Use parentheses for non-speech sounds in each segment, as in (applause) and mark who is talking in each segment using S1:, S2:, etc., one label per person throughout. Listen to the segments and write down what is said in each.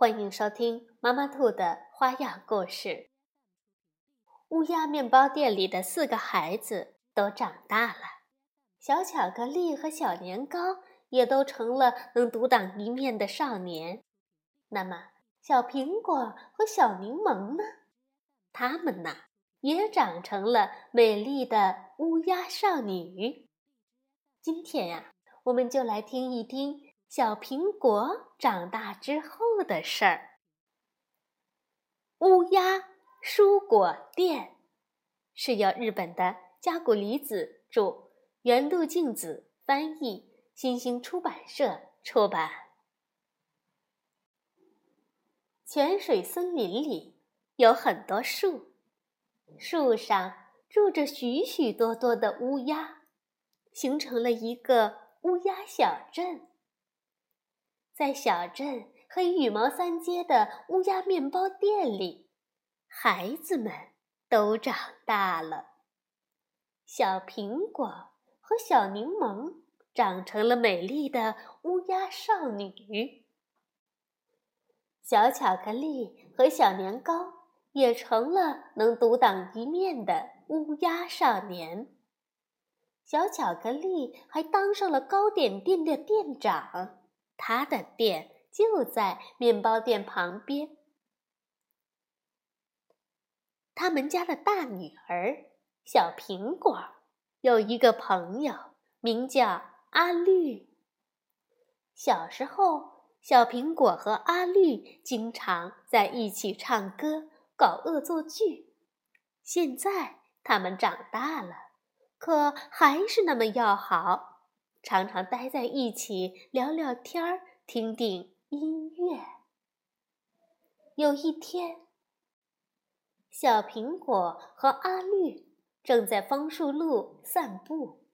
S1: 欢迎收听妈妈兔的花样故事。乌鸦面包店里的四个孩子都长大了，小巧克力和小年糕也都成了能独当一面的少年。那么，小苹果和小柠檬呢？他们呢，也长成了美丽的乌鸦少女。今天呀，我们就来听一听。小苹果长大之后的事儿。乌鸦蔬果店是由日本的加古里子著，原路静子翻译，新兴出版社出版。泉水森林里有很多树，树上住着许许多多的乌鸦，形成了一个乌鸦小镇。在小镇和羽毛三街的乌鸦面包店里，孩子们都长大了。小苹果和小柠檬长成了美丽的乌鸦少女，小巧克力和小年糕也成了能独当一面的乌鸦少年。小巧克力还当上了糕点店的店长。他的店就在面包店旁边。他们家的大女儿小苹果有一个朋友，名叫阿绿。小时候，小苹果和阿绿经常在一起唱歌、搞恶作剧。现在他们长大了，可还是那么要好。常常待在一起聊聊天儿，听听音乐。有一天，小苹果和阿绿正在枫树路散步，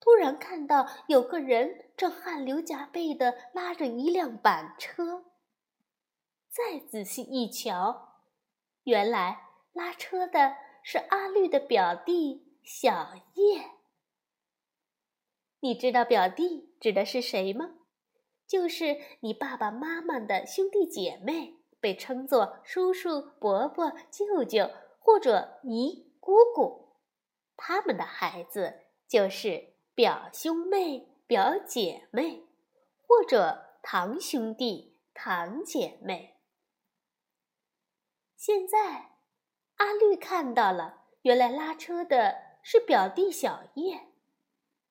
S1: 突然看到有个人正汗流浃背地拉着一辆板车。再仔细一瞧，原来拉车的是阿绿的表弟小叶。你知道表弟指的是谁吗？就是你爸爸妈妈的兄弟姐妹，被称作叔叔、伯伯、舅舅或者姨、姑姑。他们的孩子就是表兄妹、表姐妹，或者堂兄弟、堂姐妹。现在，阿绿看到了，原来拉车的是表弟小叶。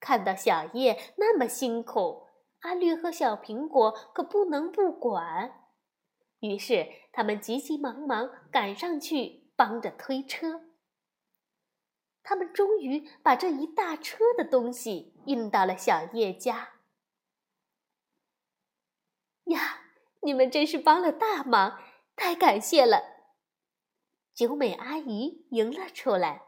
S1: 看到小叶那么辛苦，阿绿和小苹果可不能不管。于是他们急急忙忙赶上去帮着推车。他们终于把这一大车的东西运到了小叶家。呀，你们真是帮了大忙，太感谢了！九美阿姨迎了出来。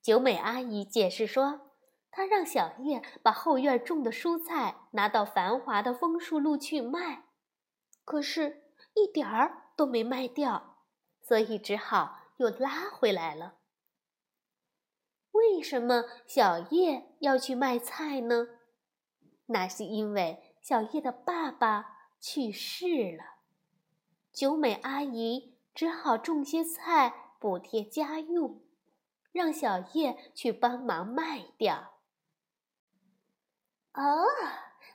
S1: 九美阿姨解释说。他让小叶把后院种的蔬菜拿到繁华的枫树路去卖，可是，一点儿都没卖掉，所以只好又拉回来了。为什么小叶要去卖菜呢？那是因为小叶的爸爸去世了，九美阿姨只好种些菜补贴家用，让小叶去帮忙卖掉。哦，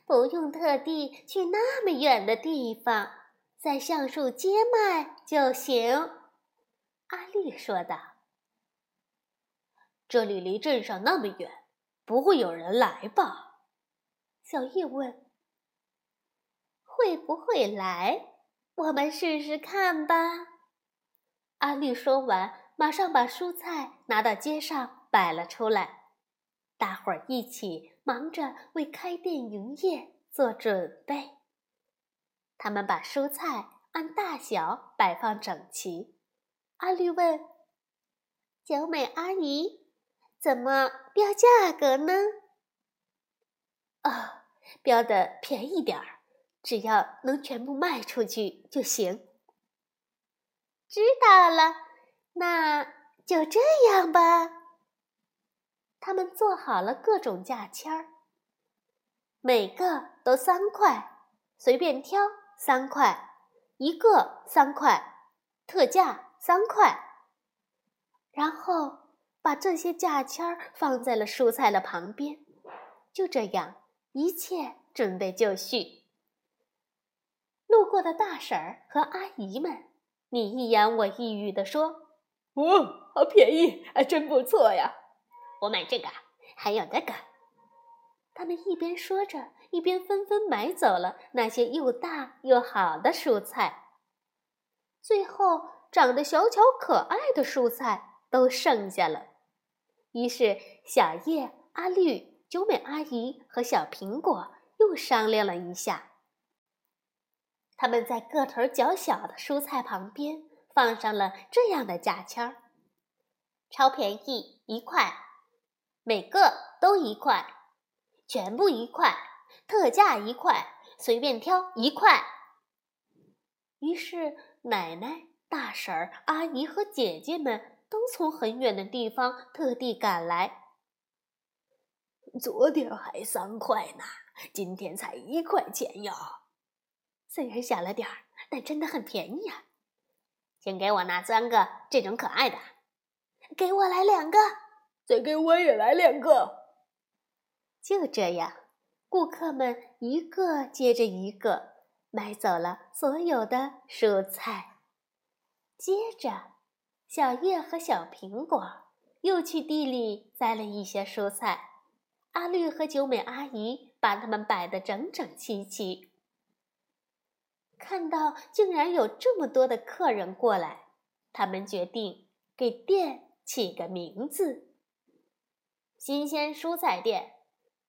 S1: 不用特地去那么远的地方，在橡树街卖就行。”阿丽说道。“这里离镇上那么远，不会有人来吧？”小叶问。“会不会来？我们试试看吧。”阿丽说完，马上把蔬菜拿到街上摆了出来，大伙儿一起。忙着为开店营业做准备，他们把蔬菜按大小摆放整齐。阿绿问：“小美阿姨，怎么标价格呢？”“哦，标的便宜点儿，只要能全部卖出去就行。”“知道了，那就这样吧。”他们做好了各种价签儿，每个都三块，随便挑三块，一个三块，特价三块。然后把这些价签儿放在了蔬菜的旁边。就这样，一切准备就绪。路过的大婶儿和阿姨们，你一言我一语地说：“
S2: 哦，好便宜，还真不错呀。”
S1: 我买这个，还有那个。他们一边说着，一边纷纷买走了那些又大又好的蔬菜。最后，长得小巧可爱的蔬菜都剩下了。于是，小叶、阿绿、九美阿姨和小苹果又商量了一下。他们在个头较小的蔬菜旁边放上了这样的价签儿：超便宜，一块。每个都一块，全部一块，特价一块，随便挑一块。于是，奶奶、大婶儿、阿姨和姐姐们都从很远的地方特地赶来。
S2: 昨天还三块呢，今天才一块钱哟。
S1: 虽然小了点儿，但真的很便宜呀。请给我拿三个这种可爱的，给我来两个。
S2: 再给我也来两个。
S1: 就这样，顾客们一个接着一个买走了所有的蔬菜。接着，小叶和小苹果又去地里摘了一些蔬菜。阿绿和九美阿姨把它们摆得整整齐齐。看到竟然有这么多的客人过来，他们决定给店起个名字。新鲜蔬菜店，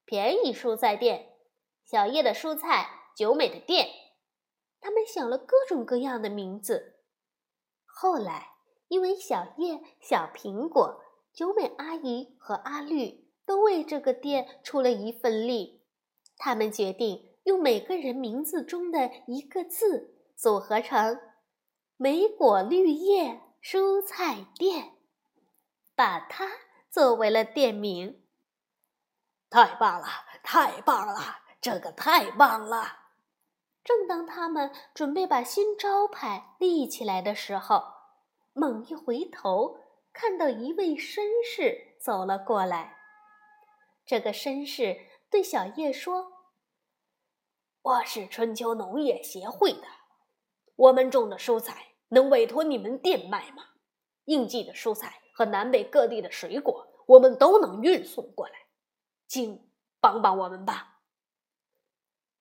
S1: 便宜蔬菜店，小叶的蔬菜，九美的店。他们想了各种各样的名字。后来，因为小叶、小苹果、九美阿姨和阿绿都为这个店出了一份力，他们决定用每个人名字中的一个字组合成“莓果绿叶蔬菜店”，把它。作为了店名，
S2: 太棒了，太棒了，这个太棒了！
S1: 正当他们准备把新招牌立起来的时候，猛一回头，看到一位绅士走了过来。这个绅士对小叶说：“
S2: 我是春秋农业协会的，我们种的蔬菜能委托你们店卖吗？应季的蔬菜。”和南北各地的水果，我们都能运送过来，请帮帮我们吧。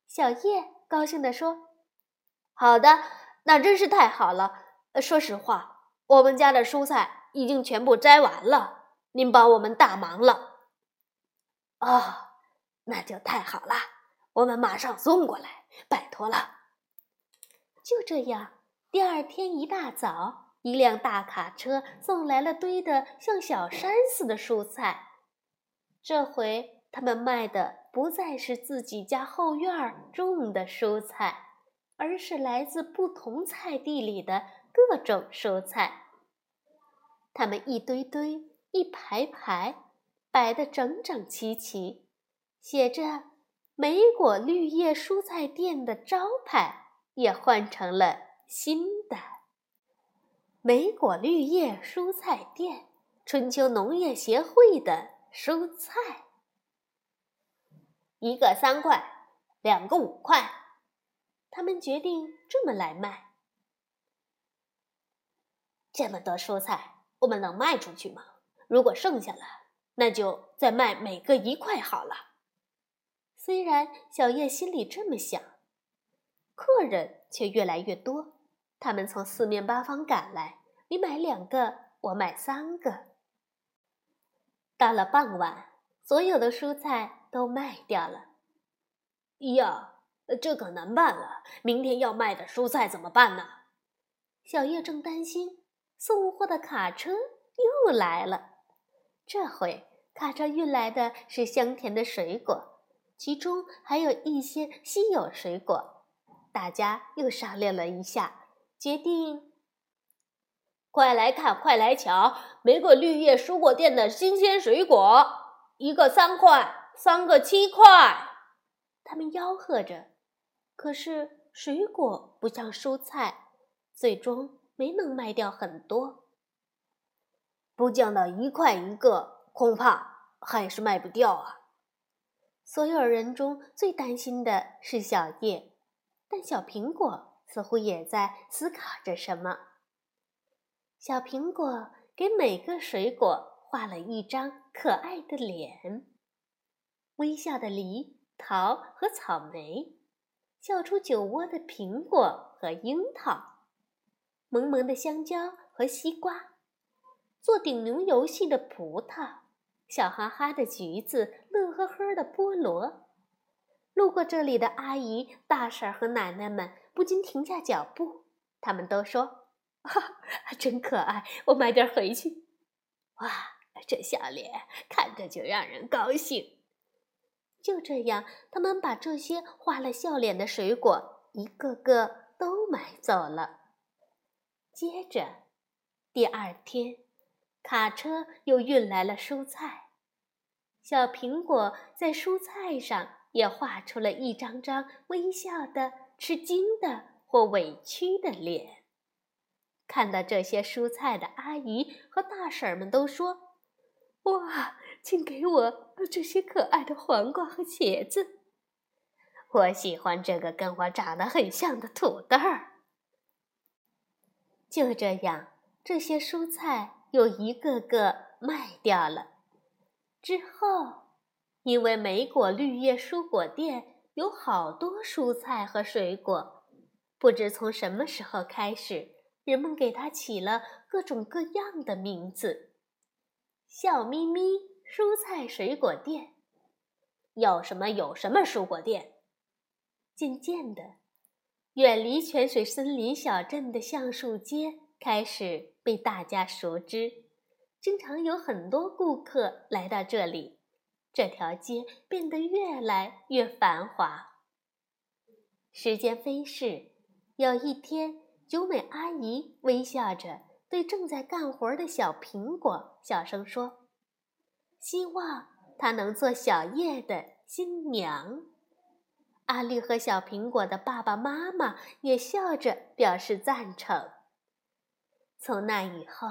S1: 小叶高兴地说：“好的，那真是太好了。说实话，我们家的蔬菜已经全部摘完了，您帮我们大忙了。”
S2: 哦，那就太好了，我们马上送过来，拜托了。
S1: 就这样，第二天一大早。一辆大卡车送来了堆得像小山似的蔬菜。这回他们卖的不再是自己家后院种的蔬菜，而是来自不同菜地里的各种蔬菜。它们一堆堆、一排排，摆得整整齐齐，写着“莓果绿叶蔬菜店”的招牌也换成了新的。莓果绿叶蔬菜店，春秋农业协会的蔬菜，一个三块，两个五块，他们决定这么来卖。这么多蔬菜，我们能卖出去吗？如果剩下了，那就再卖每个一块好了。虽然小叶心里这么想，客人却越来越多。他们从四面八方赶来，你买两个，我买三个。到了傍晚，所有的蔬菜都卖掉了。
S2: 呀，这可难办了。明天要卖的蔬菜怎么办呢？
S1: 小叶正担心，送货的卡车又来了。这回卡车运来的是香甜的水果，其中还有一些稀有水果。大家又商量了一下，决定：
S2: 快来看，快来瞧，玫瑰绿叶蔬果店的新鲜水果，一个三块，三个七块。
S1: 他们吆喝着，可是水果不像蔬菜。最终没能卖掉很多，
S2: 不降到一块一个，恐怕还是卖不掉啊！
S1: 所有人中最担心的是小叶，但小苹果似乎也在思考着什么。小苹果给每个水果画了一张可爱的脸：微笑的梨、桃和草莓，笑出酒窝的苹果和樱桃。萌萌的香蕉和西瓜，做顶牛游戏的葡萄，笑哈哈的橘子，乐呵呵的菠萝。路过这里的阿姨、大婶和奶奶们不禁停下脚步，他们都说：“ (laughs) 哈，真可爱，我买点回去。”
S2: 哇，这笑脸看着就让人高兴。
S1: 就这样，他们把这些画了笑脸的水果一个个都买走了。接着，第二天，卡车又运来了蔬菜。小苹果在蔬菜上也画出了一张张微笑的、吃惊的或委屈的脸。看到这些蔬菜的阿姨和大婶们都说：“哇，请给我这些可爱的黄瓜和茄子。
S2: 我喜欢这个跟我长得很像的土豆儿。”
S1: 就这样，这些蔬菜又一个个卖掉了。之后，因为梅果绿叶蔬果店有好多蔬菜和水果，不知从什么时候开始，人们给它起了各种各样的名字：笑眯眯蔬菜水果店，
S2: 有什么有什么蔬果店。
S1: 渐渐的。远离泉水森林小镇的橡树街开始被大家熟知，经常有很多顾客来到这里，这条街变得越来越繁华。时间飞逝，有一天，九美阿姨微笑着对正在干活的小苹果小声说：“希望她能做小叶的新娘。”阿绿和小苹果的爸爸妈妈也笑着表示赞成。从那以后，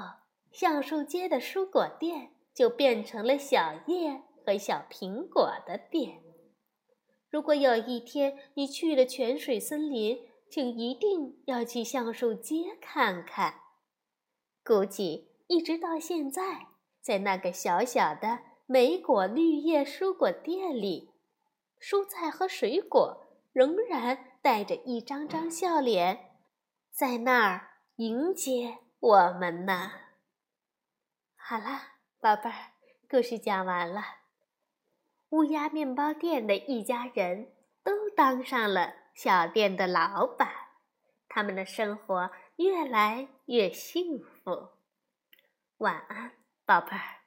S1: 橡树街的蔬果店就变成了小叶和小苹果的店。如果有一天你去了泉水森林，请一定要去橡树街看看。估计一直到现在，在那个小小的莓果绿叶蔬果店里。蔬菜和水果仍然带着一张张笑脸，在那儿迎接我们呢。好了，宝贝儿，故事讲完了。乌鸦面包店的一家人都当上了小店的老板，他们的生活越来越幸福。晚安，宝贝儿。